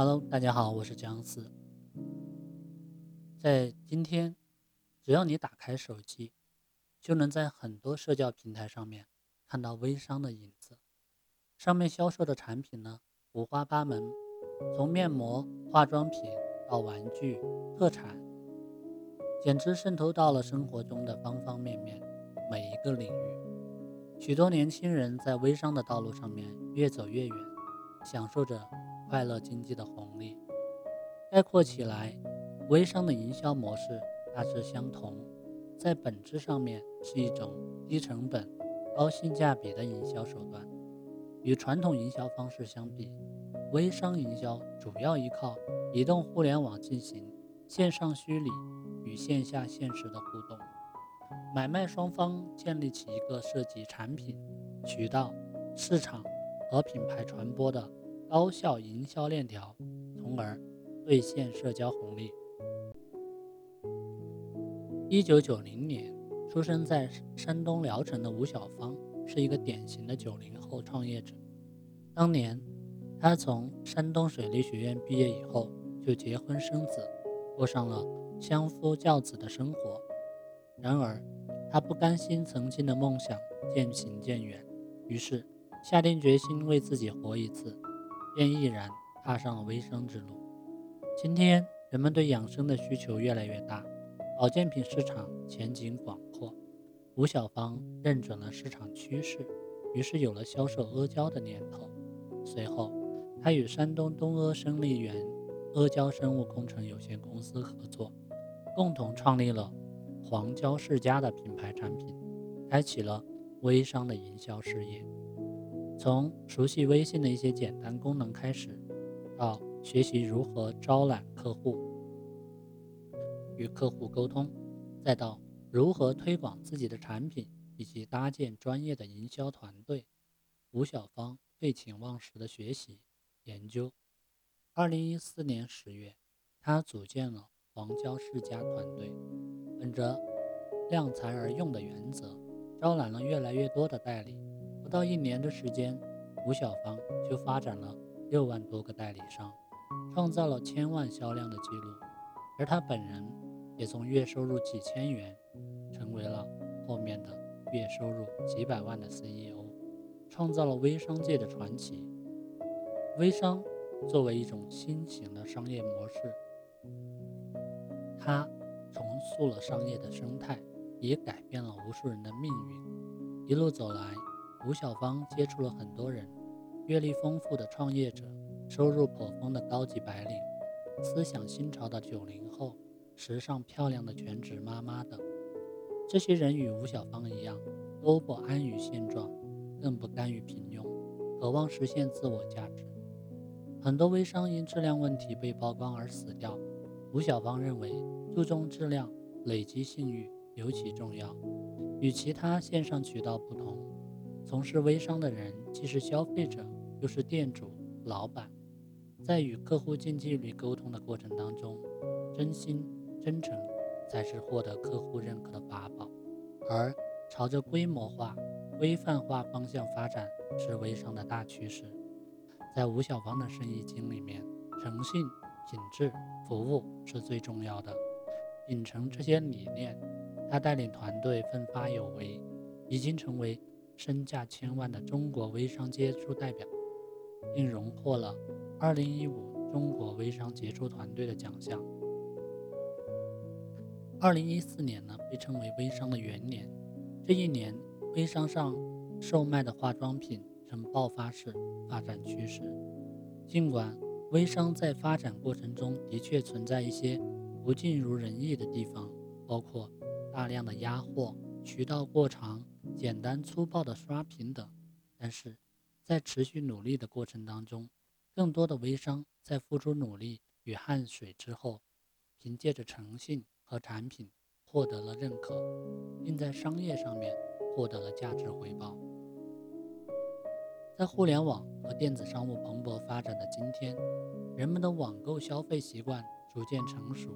Hello，大家好，我是姜思。在今天，只要你打开手机，就能在很多社交平台上面看到微商的影子。上面销售的产品呢，五花八门，从面膜、化妆品到玩具、特产，简直渗透到了生活中的方方面面，每一个领域。许多年轻人在微商的道路上面越走越远，享受着。快乐经济的红利，概括起来，微商的营销模式大致相同，在本质上面是一种低成本、高性价比的营销手段。与传统营销方式相比，微商营销主要依靠移动互联网进行线上虚拟与线下现实的互动，买卖双方建立起一个涉及产品、渠道、市场和品牌传播的。高效营销链条，从而兑现社交红利。一九九零年出生在山东聊城的吴小芳是一个典型的九零后创业者。当年，她从山东水利学院毕业以后就结婚生子，过上了相夫教子的生活。然而，她不甘心曾经的梦想渐行渐远，于是下定决心为自己活一次。便毅然踏上了微商之路。今天，人们对养生的需求越来越大，保健品市场前景广阔。吴小芳认准了市场趋势，于是有了销售阿胶的念头。随后，他与山东东阿生力源阿胶生物工程有限公司合作，共同创立了黄胶世家的品牌产品，开启了微商的营销事业。从熟悉微信的一些简单功能开始，到学习如何招揽客户、与客户沟通，再到如何推广自己的产品以及搭建专业的营销团队，吴小芳废寝忘食的学习研究。二零一四年十月，他组建了黄胶世家团队，本着量才而用的原则，招揽了越来越多的代理。不到一年的时间，吴小芳就发展了六万多个代理商，创造了千万销量的记录。而他本人也从月收入几千元，成为了后面的月收入几百万的 CEO，创造了微商界的传奇。微商作为一种新型的商业模式，它重塑了商业的生态，也改变了无数人的命运。一路走来。吴小芳接触了很多人，阅历丰富的创业者，收入颇丰的高级白领，思想新潮的九零后，时尚漂亮的全职妈妈等。这些人与吴小芳一样，都不安于现状，更不甘于平庸，渴望实现自我价值。很多微商因质量问题被曝光而死掉。吴小芳认为，注重质量、累积信誉尤其重要。与其他线上渠道不同。从事微商的人既是消费者，又是店主、老板，在与客户近距离沟通的过程当中，真心、真诚才是获得客户认可的法宝。而朝着规模化、规范化方向发展是微商的大趋势。在吴小芳的生意经里面，诚信、品质、服务是最重要的。秉承这些理念，他带领团队奋发有为，已经成为。身价千万的中国微商杰出代表，并荣获了2015中国微商杰出团队的奖项。2014年呢，被称为微商的元年。这一年，微商上售卖的化妆品呈爆发式发展趋势。尽管微商在发展过程中的确存在一些不尽如人意的地方，包括大量的压货、渠道过长。简单粗暴的刷屏等，但是在持续努力的过程当中，更多的微商在付出努力与汗水之后，凭借着诚信和产品获得了认可，并在商业上面获得了价值回报。在互联网和电子商务蓬勃发展的今天，人们的网购消费习惯逐渐成熟，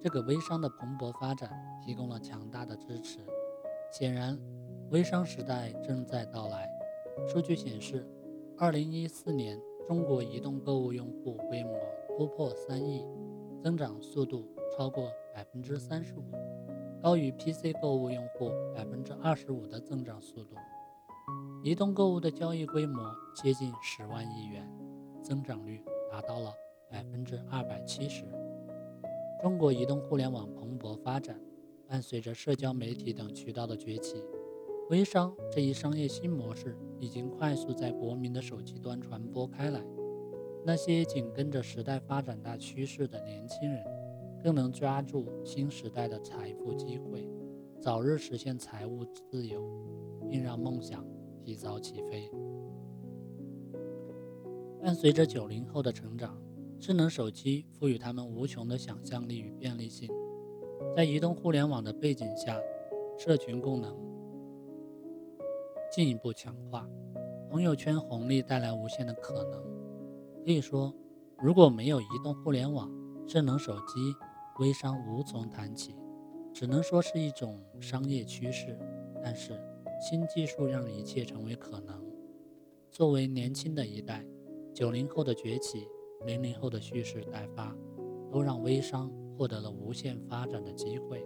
这个微商的蓬勃发展提供了强大的支持。显然。微商时代正在到来。数据显示，二零一四年中国移动购物用户规模突破三亿，增长速度超过百分之三十五，高于 PC 购物用户百分之二十五的增长速度。移动购物的交易规模接近十万亿元，增长率达到了百分之二百七十。中国移动互联网蓬勃发展，伴随着社交媒体等渠道的崛起，微商这一商业新模式已经快速在国民的手机端传播开来。那些紧跟着时代发展大趋势的年轻人，更能抓住新时代的财富机会，早日实现财务自由，并让梦想。提早起飞。伴随着九零后的成长，智能手机赋予他们无穷的想象力与便利性。在移动互联网的背景下，社群功能进一步强化，朋友圈红利带来无限的可能。可以说，如果没有移动互联网，智能手机微商无从谈起，只能说是一种商业趋势。但是。新技术让一切成为可能。作为年轻的一代，九零后的崛起，零零后的蓄势待发，都让微商获得了无限发展的机会。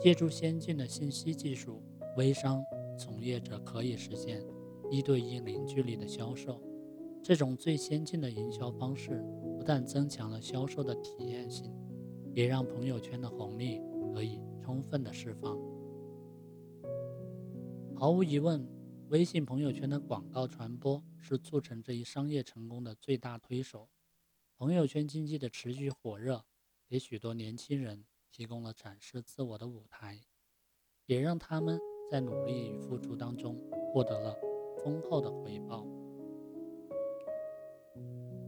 借助先进的信息技术，微商从业者可以实现一对一零距离的销售。这种最先进的营销方式，不但增强了销售的体验性，也让朋友圈的红利得以充分的释放。毫无疑问，微信朋友圈的广告传播是促成这一商业成功的最大推手。朋友圈经济的持续火热，给许多年轻人提供了展示自我的舞台，也让他们在努力与付出当中获得了丰厚的回报。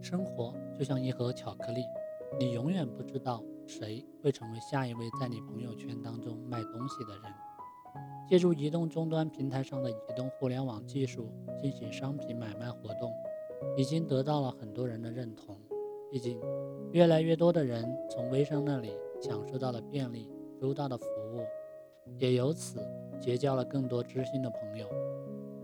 生活就像一盒巧克力，你永远不知道谁会成为下一位在你朋友圈当中卖东西的人。借助移动终端平台上的移动互联网技术进行商品买卖活动，已经得到了很多人的认同。毕竟，越来越多的人从微商那里享受到了便利周到的服务，也由此结交了更多知心的朋友。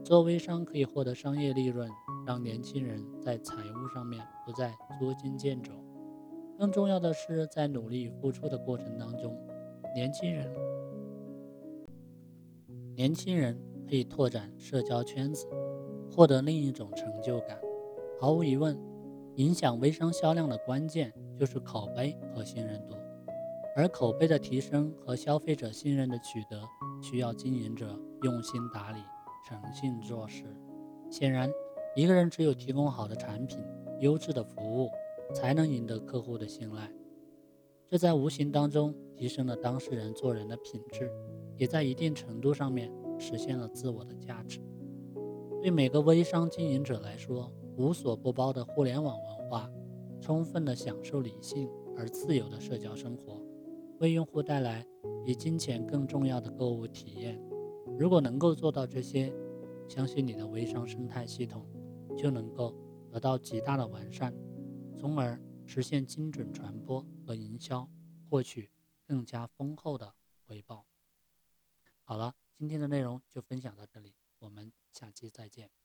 做微商可以获得商业利润，让年轻人在财务上面不再捉襟见肘。更重要的是，在努力付出的过程当中，年轻人。年轻人可以拓展社交圈子，获得另一种成就感。毫无疑问，影响微商销量的关键就是口碑和信任度。而口碑的提升和消费者信任的取得，需要经营者用心打理、诚信做事。显然，一个人只有提供好的产品、优质的服务，才能赢得客户的信赖。这在无形当中提升了当事人做人的品质。也在一定程度上面实现了自我的价值。对每个微商经营者来说，无所不包的互联网文化，充分的享受理性而自由的社交生活，为用户带来比金钱更重要的购物体验。如果能够做到这些，相信你的微商生态系统就能够得到极大的完善，从而实现精准传播和营销，获取更加丰厚的回报。好了，今天的内容就分享到这里，我们下期再见。